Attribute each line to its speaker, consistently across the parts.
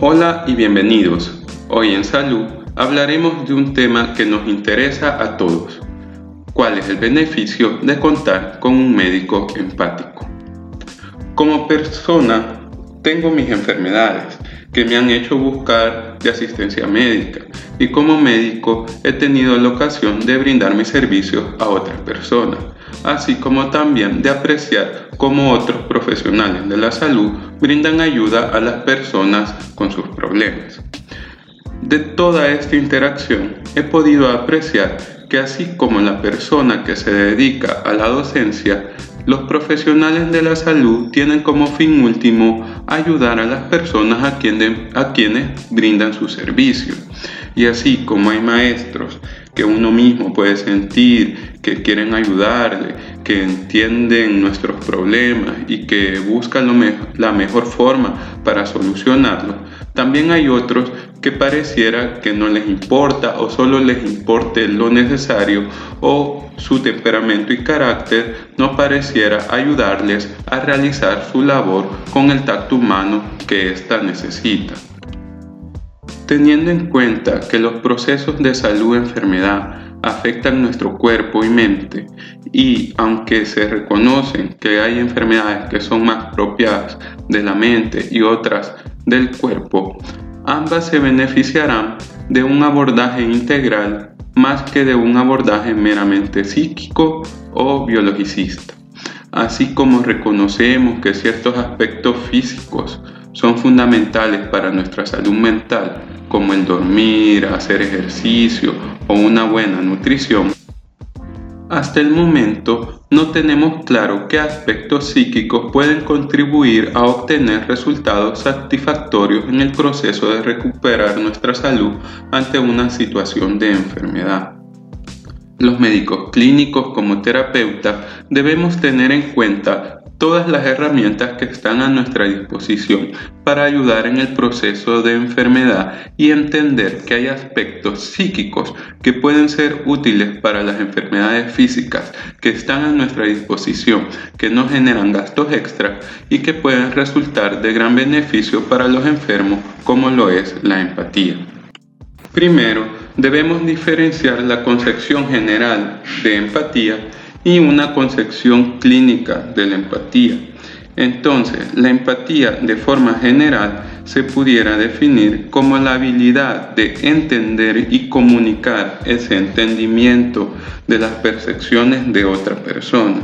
Speaker 1: Hola y bienvenidos. Hoy en Salud hablaremos de un tema que nos interesa a todos. ¿Cuál es el beneficio de contar con un médico empático? Como persona, tengo mis enfermedades que me han hecho buscar de asistencia médica y como médico he tenido la ocasión de brindar mis servicios a otras personas, así como también de apreciar cómo otros profesionales de la salud brindan ayuda a las personas con sus problemas. De toda esta interacción he podido apreciar que así como la persona que se dedica a la docencia, los profesionales de la salud tienen como fin último ayudar a las personas a, quienes brindan su servicio. Y así como hay maestros que uno mismo puede sentir que quieren ayudarle, que entienden nuestros problemas y que buscan la mejor forma para solucionarlos, también hay otros que pareciera que no les importa o solo les importe lo necesario o su temperamento y carácter no pareciera ayudarles a realizar su labor con el tacto humano que ésta necesita. Teniendo en cuenta que los procesos de salud-enfermedad afectan nuestro cuerpo y mente y aunque se reconocen que hay enfermedades que son más propias de la mente y otras del cuerpo, ambas se beneficiarán de un abordaje integral más que de un abordaje meramente psíquico o biologicista. Así como reconocemos que ciertos aspectos físicos son fundamentales para nuestra salud mental, como el dormir, hacer ejercicio o una buena nutrición, hasta el momento no tenemos claro qué aspectos psíquicos pueden contribuir a obtener resultados satisfactorios en el proceso de recuperar nuestra salud ante una situación de enfermedad. Los médicos clínicos como terapeutas debemos tener en cuenta todas las herramientas que están a nuestra disposición para ayudar en el proceso de enfermedad y entender que hay aspectos psíquicos que pueden ser útiles para las enfermedades físicas que están a nuestra disposición, que no generan gastos extras y que pueden resultar de gran beneficio para los enfermos como lo es la empatía. Primero, debemos diferenciar la concepción general de empatía y una concepción clínica de la empatía. Entonces, la empatía de forma general se pudiera definir como la habilidad de entender y comunicar ese entendimiento de las percepciones de otra persona.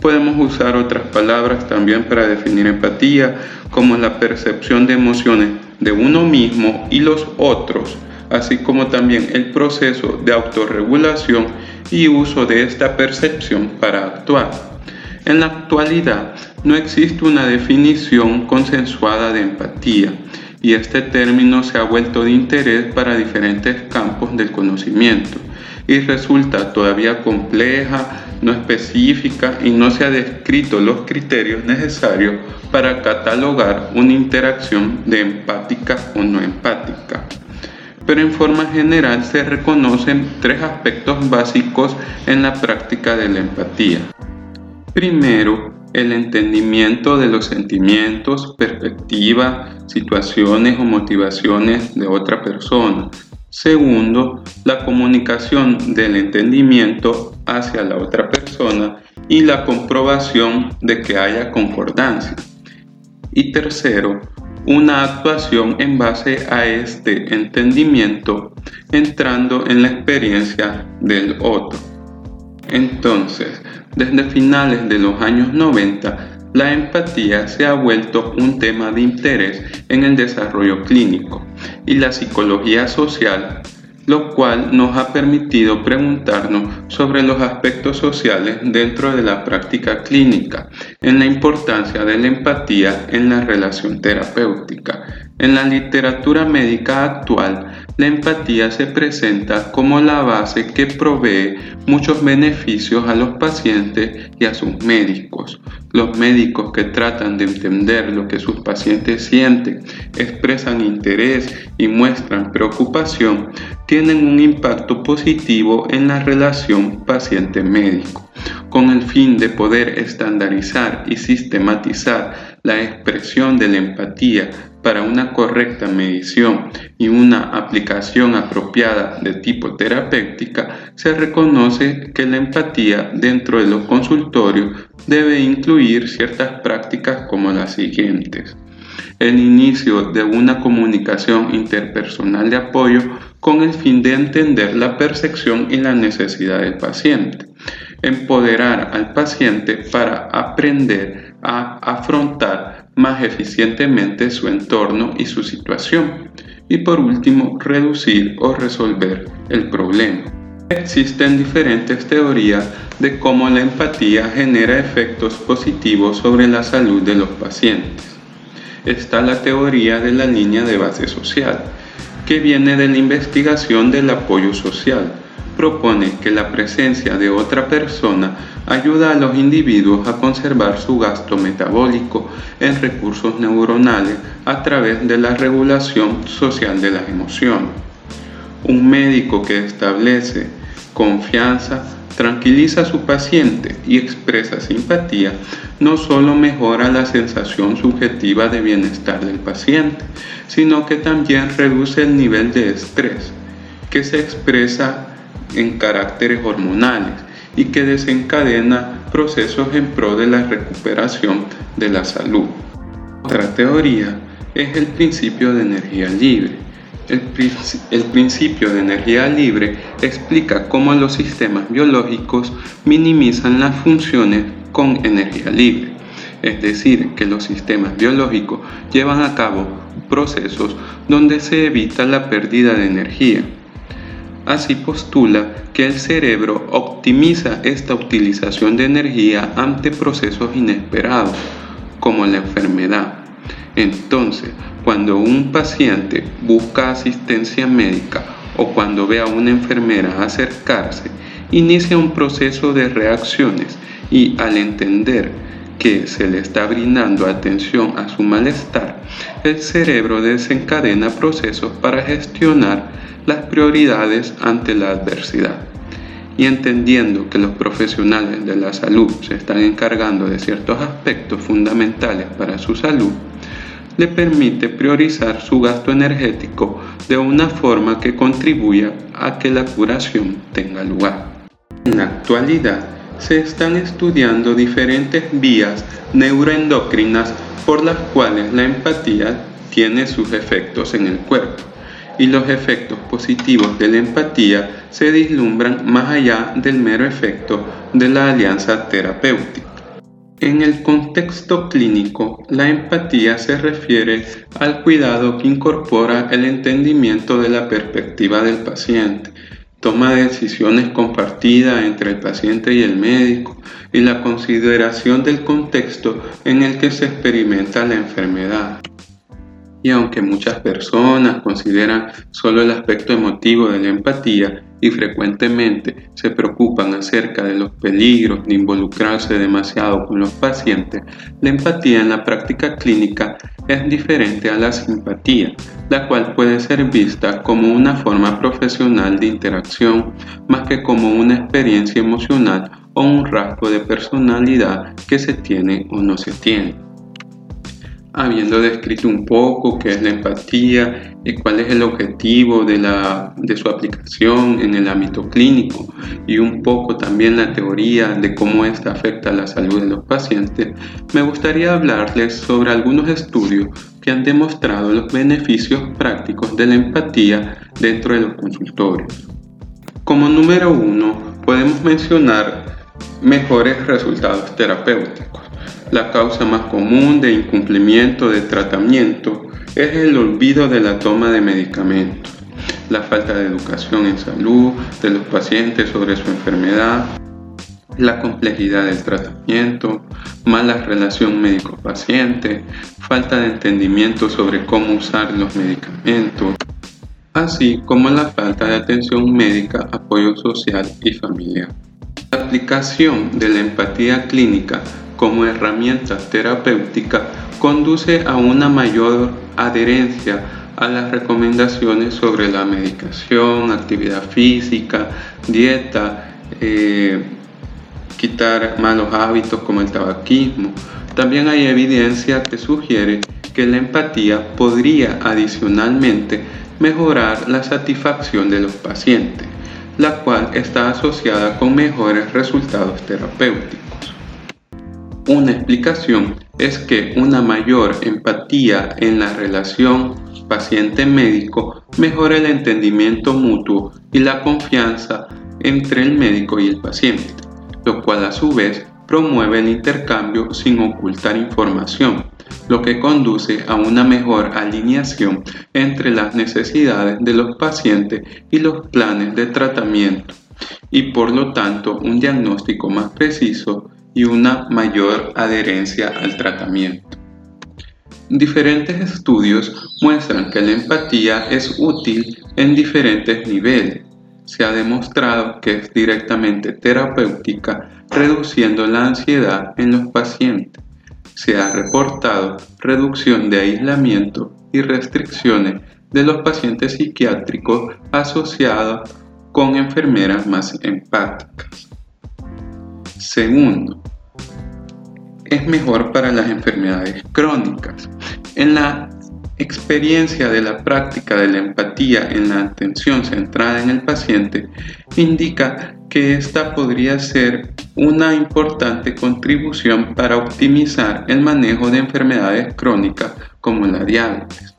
Speaker 1: Podemos usar otras palabras también para definir empatía, como la percepción de emociones de uno mismo y los otros, así como también el proceso de autorregulación y uso de esta percepción para actuar. En la actualidad no existe una definición consensuada de empatía y este término se ha vuelto de interés para diferentes campos del conocimiento y resulta todavía compleja, no específica y no se ha descrito los criterios necesarios para catalogar una interacción de empática o no empática pero en forma general se reconocen tres aspectos básicos en la práctica de la empatía. Primero, el entendimiento de los sentimientos, perspectivas, situaciones o motivaciones de otra persona. Segundo, la comunicación del entendimiento hacia la otra persona y la comprobación de que haya concordancia. Y tercero, una actuación en base a este entendimiento entrando en la experiencia del otro. Entonces, desde finales de los años 90, la empatía se ha vuelto un tema de interés en el desarrollo clínico y la psicología social lo cual nos ha permitido preguntarnos sobre los aspectos sociales dentro de la práctica clínica, en la importancia de la empatía en la relación terapéutica. En la literatura médica actual, la empatía se presenta como la base que provee muchos beneficios a los pacientes y a sus médicos. Los médicos que tratan de entender lo que sus pacientes sienten, expresan interés y muestran preocupación, tienen un impacto positivo en la relación paciente-médico, con el fin de poder estandarizar y sistematizar la expresión de la empatía para una correcta medición y una aplicación apropiada de tipo terapéutica, se reconoce que la empatía dentro de los consultorios debe incluir ciertas prácticas como las siguientes. El inicio de una comunicación interpersonal de apoyo con el fin de entender la percepción y la necesidad del paciente. Empoderar al paciente para aprender a afrontar más eficientemente su entorno y su situación. Y por último, reducir o resolver el problema. Existen diferentes teorías de cómo la empatía genera efectos positivos sobre la salud de los pacientes. Está la teoría de la línea de base social, que viene de la investigación del apoyo social. Propone que la presencia de otra persona ayuda a los individuos a conservar su gasto metabólico en recursos neuronales a través de la regulación social de las emociones. Un médico que establece confianza tranquiliza a su paciente y expresa simpatía, no solo mejora la sensación subjetiva de bienestar del paciente, sino que también reduce el nivel de estrés que se expresa en caracteres hormonales y que desencadena procesos en pro de la recuperación de la salud. Otra teoría es el principio de energía libre. El, el, principio de energía libre explica cómo los sistemas biológicos minimizan las funciones con energía libre. Es decir, que los sistemas biológicos llevan a cabo procesos donde se evita la pérdida de energía. Así postula que el cerebro optimiza esta utilización de energía ante procesos inesperados, como la enfermedad. Entonces, cuando un paciente busca asistencia médica o cuando ve a una enfermera acercarse, inicia un proceso de reacciones y al entender que se le está brindando atención a su malestar, el cerebro desencadena procesos para gestionar las prioridades ante la adversidad. Y entendiendo que los profesionales de la salud se están encargando de ciertos aspectos fundamentales para su salud, le permite priorizar su gasto energético de una forma que contribuya a que la curación tenga lugar. En la actualidad, se están estudiando diferentes vías neuroendocrinas por las cuales la empatía tiene sus efectos en el cuerpo y los efectos positivos de la empatía se vislumbran más allá del mero efecto de la alianza terapéutica. En el contexto clínico, la empatía se refiere al cuidado que incorpora el entendimiento de la perspectiva del paciente, toma de decisiones compartida entre el paciente y el médico y la consideración del contexto en el que se experimenta la enfermedad. Y aunque muchas personas consideran solo el aspecto emotivo de la empatía y frecuentemente se preocupan acerca de los peligros de involucrarse demasiado con los pacientes, la empatía en la práctica clínica es diferente a la simpatía, la cual puede ser vista como una forma profesional de interacción más que como una experiencia emocional o un rasgo de personalidad que se tiene o no se tiene habiendo descrito un poco qué es la empatía y cuál es el objetivo de, la, de su aplicación en el ámbito clínico y un poco también la teoría de cómo esta afecta a la salud de los pacientes, me gustaría hablarles sobre algunos estudios que han demostrado los beneficios prácticos de la empatía dentro de los consultorios. Como número uno, podemos mencionar mejores resultados terapéuticos. La causa más común de incumplimiento de tratamiento es el olvido de la toma de medicamentos, la falta de educación en salud de los pacientes sobre su enfermedad, la complejidad del tratamiento, mala relación médico-paciente, falta de entendimiento sobre cómo usar los medicamentos, así como la falta de atención médica, apoyo social y familiar. La aplicación de la empatía clínica como herramienta terapéutica conduce a una mayor adherencia a las recomendaciones sobre la medicación, actividad física, dieta, eh, quitar malos hábitos como el tabaquismo. También hay evidencia que sugiere que que la empatía podría adicionalmente mejorar la satisfacción de los pacientes, la cual está asociada con mejores resultados terapéuticos. Una explicación es que una mayor empatía en la relación paciente-médico mejora el entendimiento mutuo y la confianza entre el médico y el paciente, lo cual a su vez promueve el intercambio sin ocultar información, lo que conduce a una mejor alineación entre las necesidades de los pacientes y los planes de tratamiento, y por lo tanto un diagnóstico más preciso y una mayor adherencia al tratamiento. Diferentes estudios muestran que la empatía es útil en diferentes niveles. Se ha demostrado que es directamente terapéutica reduciendo la ansiedad en los pacientes. Se ha reportado reducción de aislamiento y restricciones de los pacientes psiquiátricos asociados con enfermeras más empáticas. Segundo, es mejor para las enfermedades crónicas. En la experiencia de la práctica de la empatía en la atención centrada en el paciente indica que esta podría ser una importante contribución para optimizar el manejo de enfermedades crónicas como la diabetes.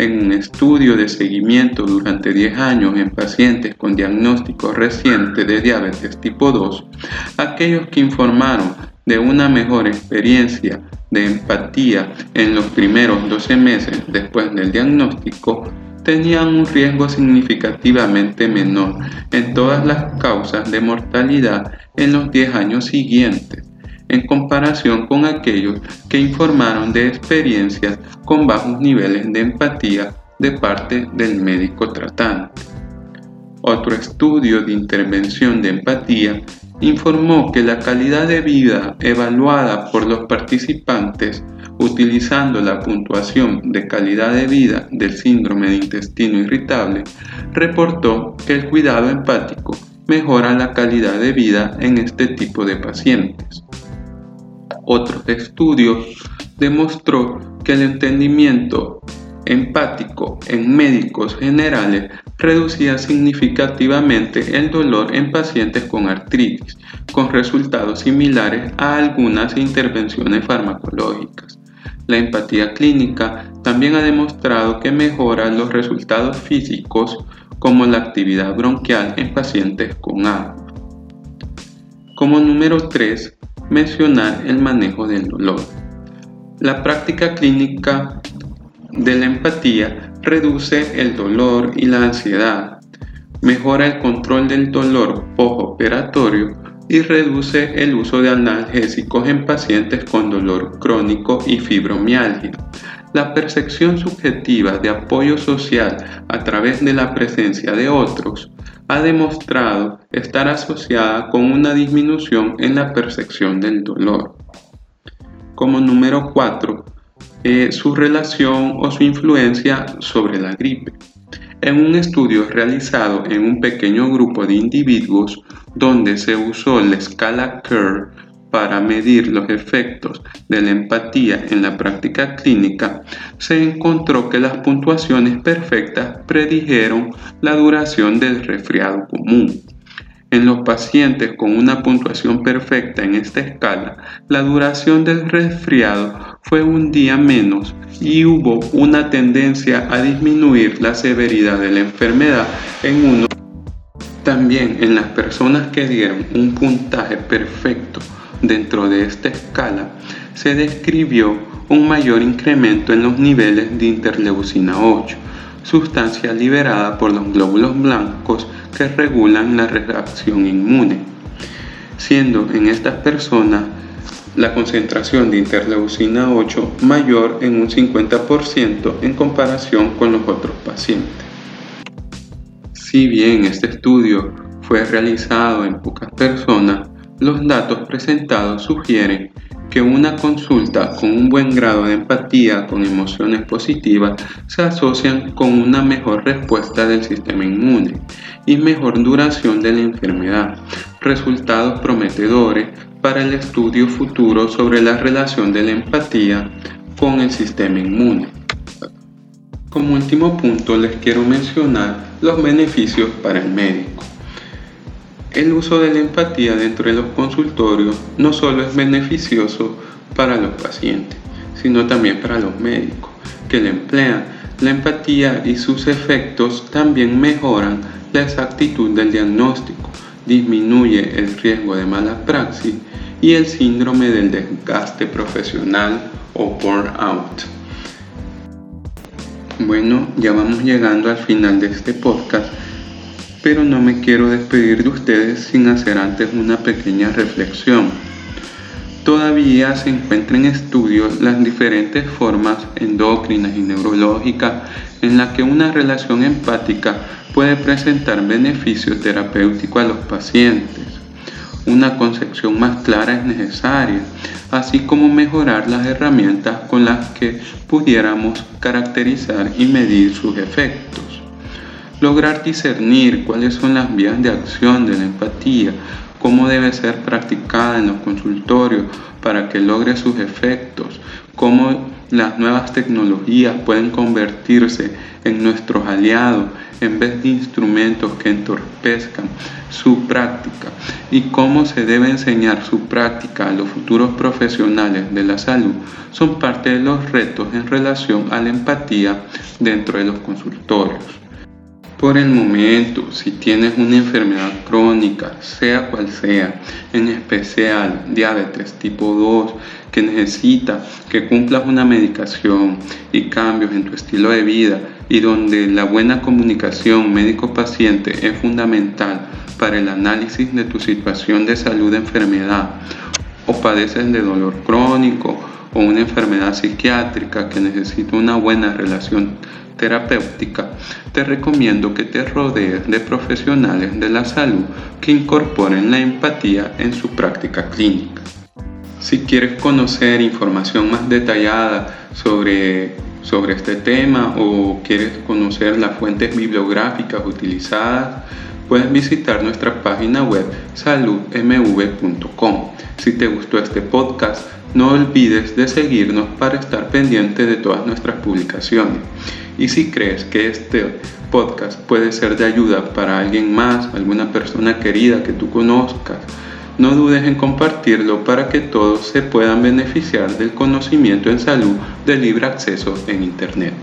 Speaker 1: En un estudio de seguimiento durante 10 años en pacientes con diagnóstico reciente de diabetes tipo 2, aquellos que informaron de una mejor experiencia de empatía en los primeros 12 meses después del diagnóstico tenían un riesgo significativamente menor en todas las causas de mortalidad en los 10 años siguientes, en comparación con aquellos que informaron de experiencias con bajos niveles de empatía de parte del médico tratante. Otro estudio de intervención de empatía informó que la calidad de vida evaluada por los participantes utilizando la puntuación de calidad de vida del síndrome de intestino irritable, reportó que el cuidado empático mejora la calidad de vida en este tipo de pacientes. Otro estudio demostró que el entendimiento empático en médicos generales reducía significativamente el dolor en pacientes con artritis, con resultados similares a algunas intervenciones farmacológicas. La empatía clínica también ha demostrado que mejora los resultados físicos como la actividad bronquial en pacientes con asma. Como número 3, mencionar el manejo del dolor. La práctica clínica de la empatía reduce el dolor y la ansiedad, mejora el control del dolor postoperatorio y reduce el uso de analgésicos en pacientes con dolor crónico y fibromialgia. La percepción subjetiva de apoyo social a través de la presencia de otros ha demostrado estar asociada con una disminución en la percepción del dolor. Como número 4, eh, su relación o su influencia sobre la gripe. En un estudio realizado en un pequeño grupo de individuos donde se usó la escala Kerr para medir los efectos de la empatía en la práctica clínica, se encontró que las puntuaciones perfectas predijeron la duración del resfriado común. En los pacientes con una puntuación perfecta en esta escala, la duración del resfriado fue un día menos y hubo una tendencia a disminuir la severidad de la enfermedad en uno. También en las personas que dieron un puntaje perfecto dentro de esta escala, se describió un mayor incremento en los niveles de interleucina 8, sustancia liberada por los glóbulos blancos que regulan la reacción inmune, siendo en estas personas la concentración de interleucina 8 mayor en un 50% en comparación con los otros pacientes. Si bien este estudio fue realizado en pocas personas, los datos presentados sugieren que una consulta con un buen grado de empatía con emociones positivas se asocian con una mejor respuesta del sistema inmune y mejor duración de la enfermedad, resultados prometedores para el estudio futuro sobre la relación de la empatía con el sistema inmune. Como último punto les quiero mencionar los beneficios para el médico. El uso de la empatía dentro de los consultorios no solo es beneficioso para los pacientes, sino también para los médicos que la emplean. La empatía y sus efectos también mejoran la exactitud del diagnóstico, disminuye el riesgo de mala praxis y el síndrome del desgaste profesional o burnout. Bueno, ya vamos llegando al final de este podcast, pero no me quiero despedir de ustedes sin hacer antes una pequeña reflexión. Todavía se encuentran en estudios las diferentes formas endócrinas y neurológicas en las que una relación empática puede presentar beneficios terapéuticos a los pacientes. Una concepción más clara es necesaria, así como mejorar las herramientas con las que pudiéramos caracterizar y medir sus efectos. Lograr discernir cuáles son las vías de acción de la empatía, cómo debe ser practicada en los consultorios para que logre sus efectos, cómo las nuevas tecnologías pueden convertirse en nuestros aliados en vez de instrumentos que entorpezcan su práctica y cómo se debe enseñar su práctica a los futuros profesionales de la salud son parte de los retos en relación a la empatía dentro de los consultorios. Por el momento, si tienes una enfermedad crónica, sea cual sea, en especial diabetes tipo 2, que necesita que cumplas una medicación y cambios en tu estilo de vida y donde la buena comunicación médico-paciente es fundamental para el análisis de tu situación de salud de enfermedad o padeces de dolor crónico o una enfermedad psiquiátrica que necesita una buena relación terapéutica, te recomiendo que te rodees de profesionales de la salud que incorporen la empatía en su práctica clínica. Si quieres conocer información más detallada sobre, sobre este tema o quieres conocer las fuentes bibliográficas utilizadas, puedes visitar nuestra página web saludmv.com. Si te gustó este podcast, no olvides de seguirnos para estar pendiente de todas nuestras publicaciones. Y si crees que este podcast puede ser de ayuda para alguien más, alguna persona querida que tú conozcas, no dudes en compartirlo para que todos se puedan beneficiar del conocimiento en salud de libre acceso en Internet.